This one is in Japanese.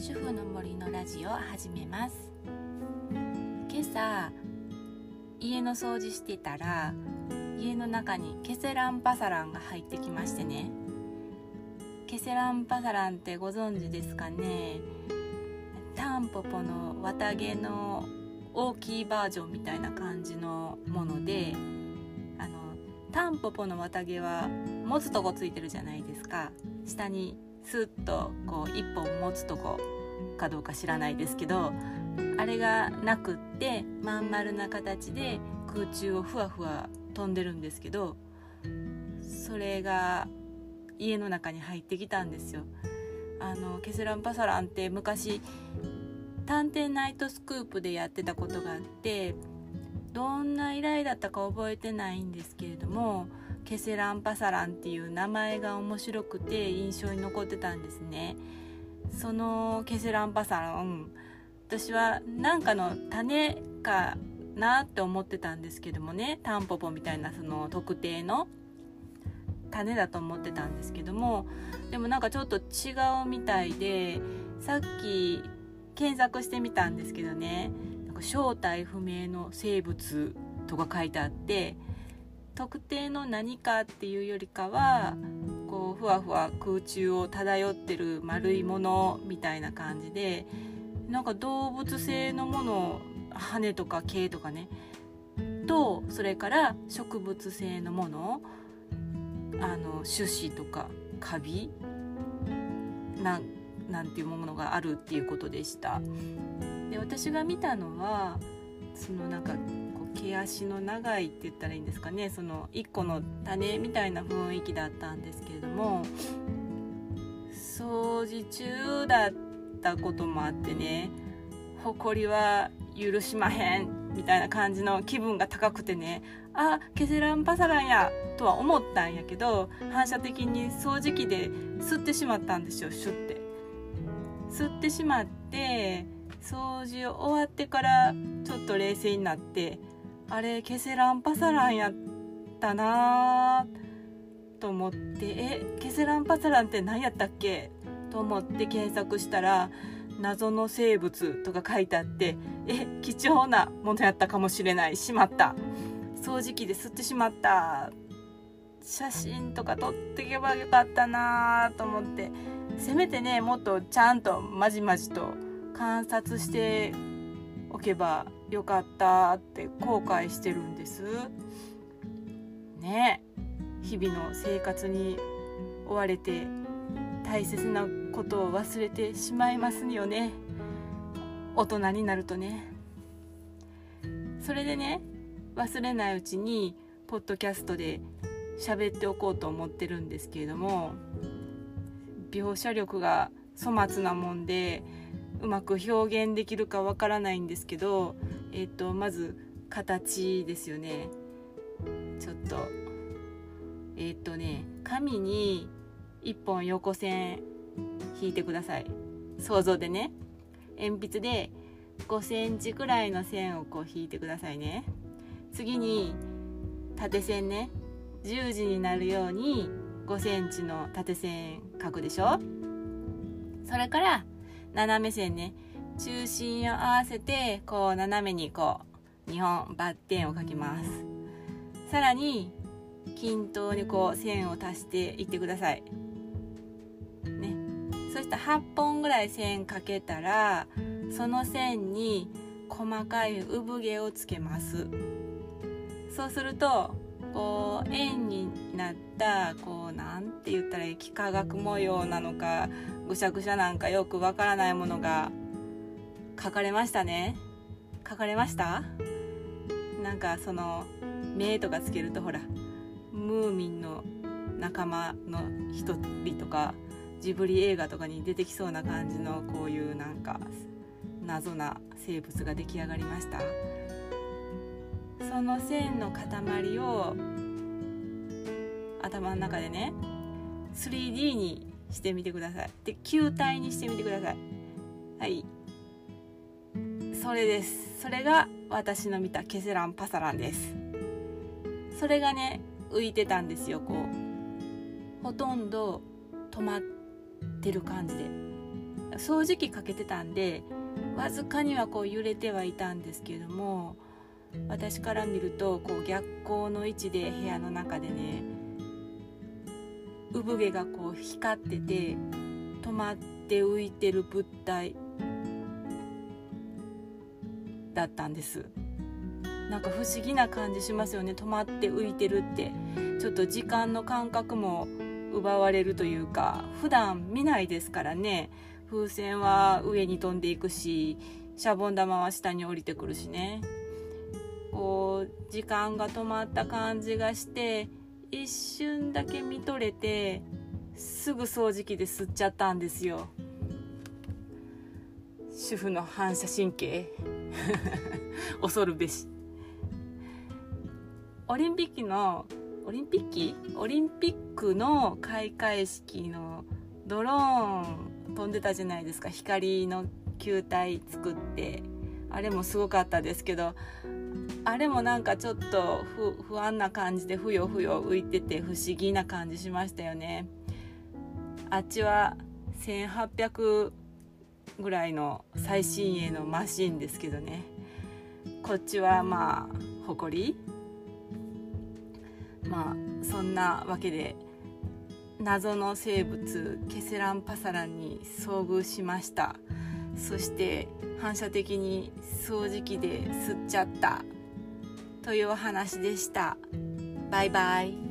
主婦の森のラジオを始めます。今朝家の掃除してたら家の中にケセランパサランが入ってきましてね。ケセランパサランってご存知ですかね。タンポポの綿毛の大きいバージョンみたいな感じのものであのタンポポの綿毛は持つとこついてるじゃないですか。下にスッとこう一本持つとこかどうか知らないですけどあれがなくってまん丸な形で空中をふわふわ飛んでるんですけどそれが家の中に入ってきたんですよ。あのケセランパサランって昔「探偵ナイトスクープ」でやってたことがあってどんな依頼だったか覚えてないんですけれどもケセランパサランっていう名前が面白くて印象に残ってたんですね。そのケセランパサラン私は何かの種かなって思ってたんですけどもね。タンポポみたいなその特定の。種だと思ってたんですけども。でもなんかちょっと違うみたいでさっき検索してみたんですけどね。なんか正体不明の生物とか書いてあって。特定の何かっていうよりかはこうふわふわ空中を漂ってる丸いものみたいな感じでなんか動物性のもの羽とか毛とかねとそれから植物性のものあの種子とかカビななんていうものがあるっていうことでした。で私が見たのはそのなんか毛足の長いって言ったらいいんですかね。その1個の種みたいな雰囲気だったんですけれども掃除中だったこともあってね誇りは許しまへんみたいな感じの気分が高くてねあケセランパサランやとは思ったんやけど反射的に掃除機で吸ってしまったんですよシュッて。吸ってしまって掃除終わってからちょっと冷静になってあれケセランパサランやったなと思ってえケセランパサランって何やったっけ？と思って検索したら謎の生物とか書いてあってえ貴重なものやったかもしれない。しまった。掃除機で吸ってしまった。写真とか撮っていけばよかったなと思って。せめてねもっとちゃんとまじまじと観察しておけばよかったって後悔してるんです。ね。日々の生活に追われて大切なことを忘れてしまいますよね。大人になるとね。それでね忘れないうちにポッドキャストで喋っておこうと思ってるんですけれども描写力が粗末なもんでうまく表現できるかわからないんですけどえっ、とまず形ですよね。ちょっと。えっ、とね紙に1本横線引いてください。想像でね。鉛筆で5センチくらいの線をこう引いてくださいね。次に縦線ね。十字になるように5センチの縦線書くでしょ。それから斜め線ね。中心を合わせてこう斜めにこう2本バッテンを描きます。さらに均等にこう線を足していってください。ね。そしたら8本ぐらい線かけたらその線に細かい産毛をつけます。そうするとこう円になったこうなんて言ったら幾何学模様なのかぐしゃぐしゃなんかよくわからないものが書かれましたね。書かれました？なんかその目とかつけるとほらムーミンの仲間の一人とかジブリ映画とかに出てきそうな感じのこういうなんか謎な生物が出来上がりました。その線の塊を頭の中でね 3D にしてみてください。で球体にしてみてください。はい。それです。それが私の見たケセランパサランです。それがね浮いてたんですよこう。ほとんど止まってる感じで。掃除機かけてたんでわずかにはこう揺れてはいたんですけれども私から見るとこう逆光の位置で部屋の中でね産毛がこう光ってて止まって浮いてる物体だったんです。なんか不思議な感じしますよね。止まって浮いてるって。ちょっと時間の感覚も奪われるというか普段見ないですからね。風船は上に飛んでいくしシャボン玉は下に降りてくるしね。こう時間が止まった感じがして一瞬だけ見とれてすぐ掃除機で吸っちゃったんですよ。主婦の反射神経。恐るべし。オリンピックのオリンピック？オリンピックの開会式のドローン飛んでたじゃないですか。光の球体作って。あれもすごかったですけどあれもなんかちょっと不安な感じでふよふよ浮いてて不思議な感じしましたよね。あっちは1800ぐらいの最新鋭のマシンですけどね。こっちはまあ誇り。まあそんなわけで謎の生物ケセランパサランに遭遇しました。そして反射的に掃除機で吸っちゃったというお話でした。バイバイ。